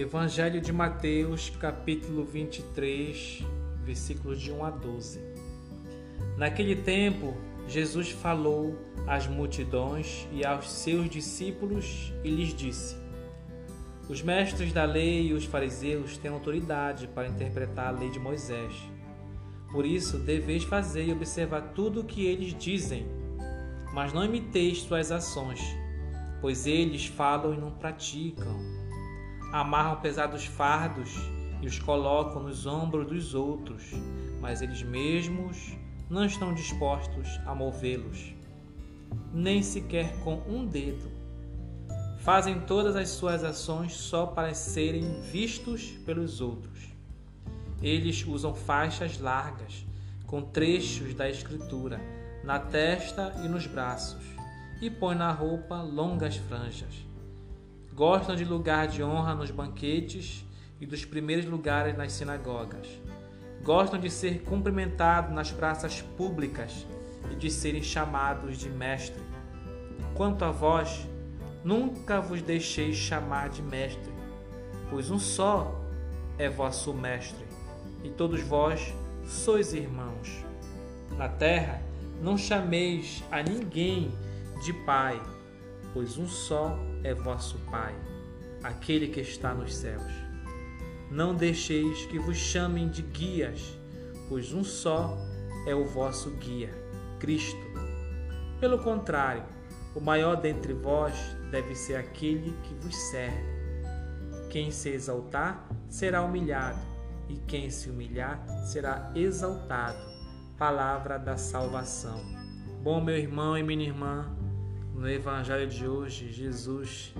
Evangelho de Mateus, capítulo 23, versículos de 1 a 12. Naquele tempo, Jesus falou às multidões e aos seus discípulos e lhes disse: Os mestres da lei e os fariseus têm autoridade para interpretar a lei de Moisés. Por isso, deveis fazer e observar tudo o que eles dizem, mas não imiteis suas ações, pois eles falam e não praticam amarram pesados fardos e os colocam nos ombros dos outros, mas eles mesmos não estão dispostos a movê-los, nem sequer com um dedo. Fazem todas as suas ações só para serem vistos pelos outros. Eles usam faixas largas, com trechos da Escritura, na testa e nos braços, e põem na roupa longas franjas Gostam de lugar de honra nos banquetes e dos primeiros lugares nas sinagogas. Gostam de ser cumprimentados nas praças públicas e de serem chamados de mestre. Quanto a vós, nunca vos deixeis chamar de mestre, pois um só é vosso mestre, e todos vós sois irmãos. Na terra, não chameis a ninguém de pai, pois um só é vosso Pai, aquele que está nos céus. Não deixeis que vos chamem de guias, pois um só é o vosso guia, Cristo. Pelo contrário, o maior dentre vós deve ser aquele que vos serve. Quem se exaltar será humilhado, e quem se humilhar será exaltado. Palavra da salvação. Bom, meu irmão e minha irmã, no Evangelho de hoje, Jesus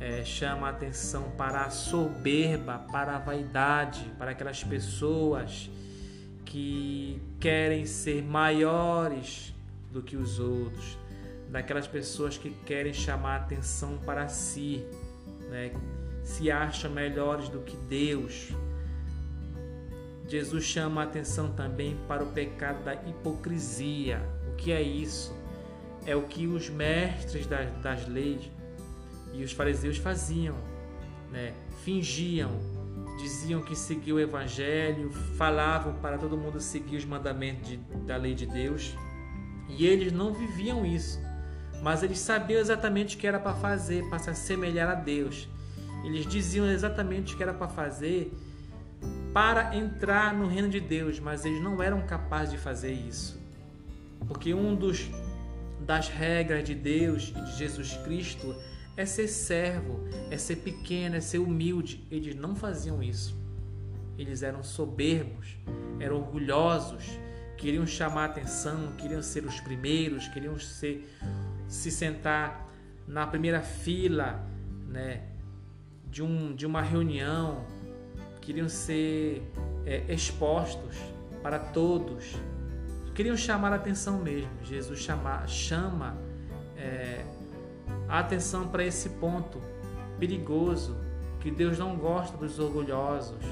é, chama a atenção para a soberba, para a vaidade, para aquelas pessoas que querem ser maiores do que os outros, daquelas pessoas que querem chamar atenção para si, né? se acham melhores do que Deus. Jesus chama a atenção também para o pecado da hipocrisia. O que é isso? É o que os mestres das, das leis e os fariseus faziam, né? fingiam, diziam que seguiam o evangelho, falavam para todo mundo seguir os mandamentos de, da lei de Deus e eles não viviam isso, mas eles sabiam exatamente o que era para fazer, para se assemelhar a Deus. Eles diziam exatamente o que era para fazer para entrar no reino de Deus, mas eles não eram capazes de fazer isso. Porque um dos das regras de Deus e de Jesus Cristo é ser servo, é ser pequeno, é ser humilde. Eles não faziam isso. Eles eram soberbos, eram orgulhosos, queriam chamar atenção, queriam ser os primeiros, queriam ser, se sentar na primeira fila né, de, um, de uma reunião, queriam ser é, expostos para todos queriam chamar a atenção mesmo. Jesus chama, chama é, a atenção para esse ponto perigoso que Deus não gosta dos orgulhosos,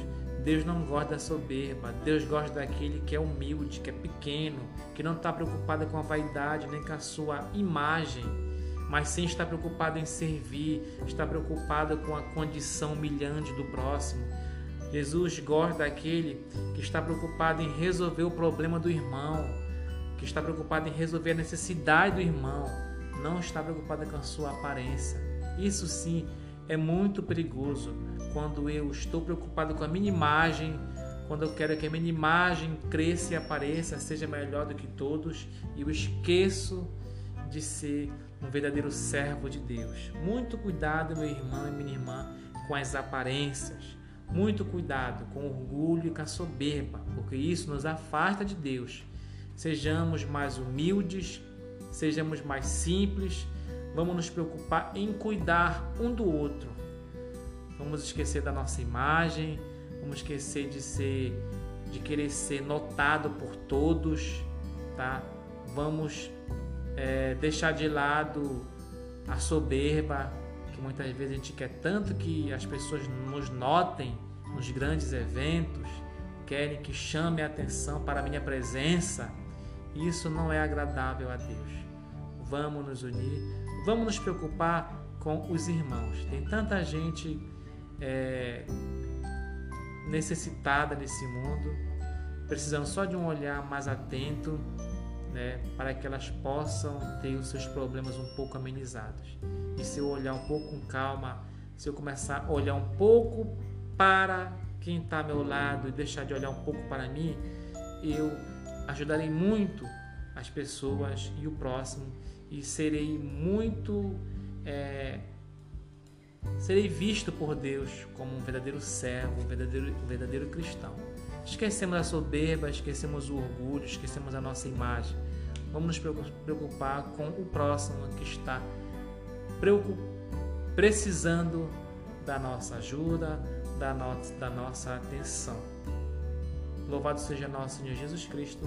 Deus não gosta da soberba, Deus gosta daquele que é humilde, que é pequeno, que não está preocupado com a vaidade nem com a sua imagem, mas sim está preocupado em servir, está preocupado com a condição humilhante do próximo, Jesus gosta daquele que está preocupado em resolver o problema do irmão, que está preocupado em resolver a necessidade do irmão, não está preocupado com a sua aparência. Isso sim é muito perigoso quando eu estou preocupado com a minha imagem, quando eu quero que a minha imagem cresça e apareça, seja melhor do que todos, e eu esqueço de ser um verdadeiro servo de Deus. Muito cuidado, meu irmão e minha irmã, com as aparências muito cuidado com orgulho e com a soberba, porque isso nos afasta de Deus. Sejamos mais humildes, sejamos mais simples, vamos nos preocupar em cuidar um do outro. Vamos esquecer da nossa imagem, vamos esquecer de ser de querer ser notado por todos, tá? Vamos é, deixar de lado a soberba, que muitas vezes a gente quer tanto que as pessoas nos notem nos grandes eventos, querem que chame a atenção para a minha presença. Isso não é agradável a Deus. Vamos nos unir, vamos nos preocupar com os irmãos. Tem tanta gente é, necessitada nesse mundo, precisando só de um olhar mais atento, né, para que elas possam ter os seus problemas um pouco amenizados. E se eu olhar um pouco com calma, se eu começar a olhar um pouco para quem está ao meu lado e deixar de olhar um pouco para mim, eu ajudarei muito as pessoas e o próximo e serei muito é, serei visto por Deus como um verdadeiro servo, um verdadeiro, um verdadeiro cristão. Esquecemos a soberba, esquecemos o orgulho, esquecemos a nossa imagem. Vamos nos preocupar com o próximo que está precisando da nossa ajuda, da, no da nossa atenção. Louvado seja nosso Senhor Jesus Cristo.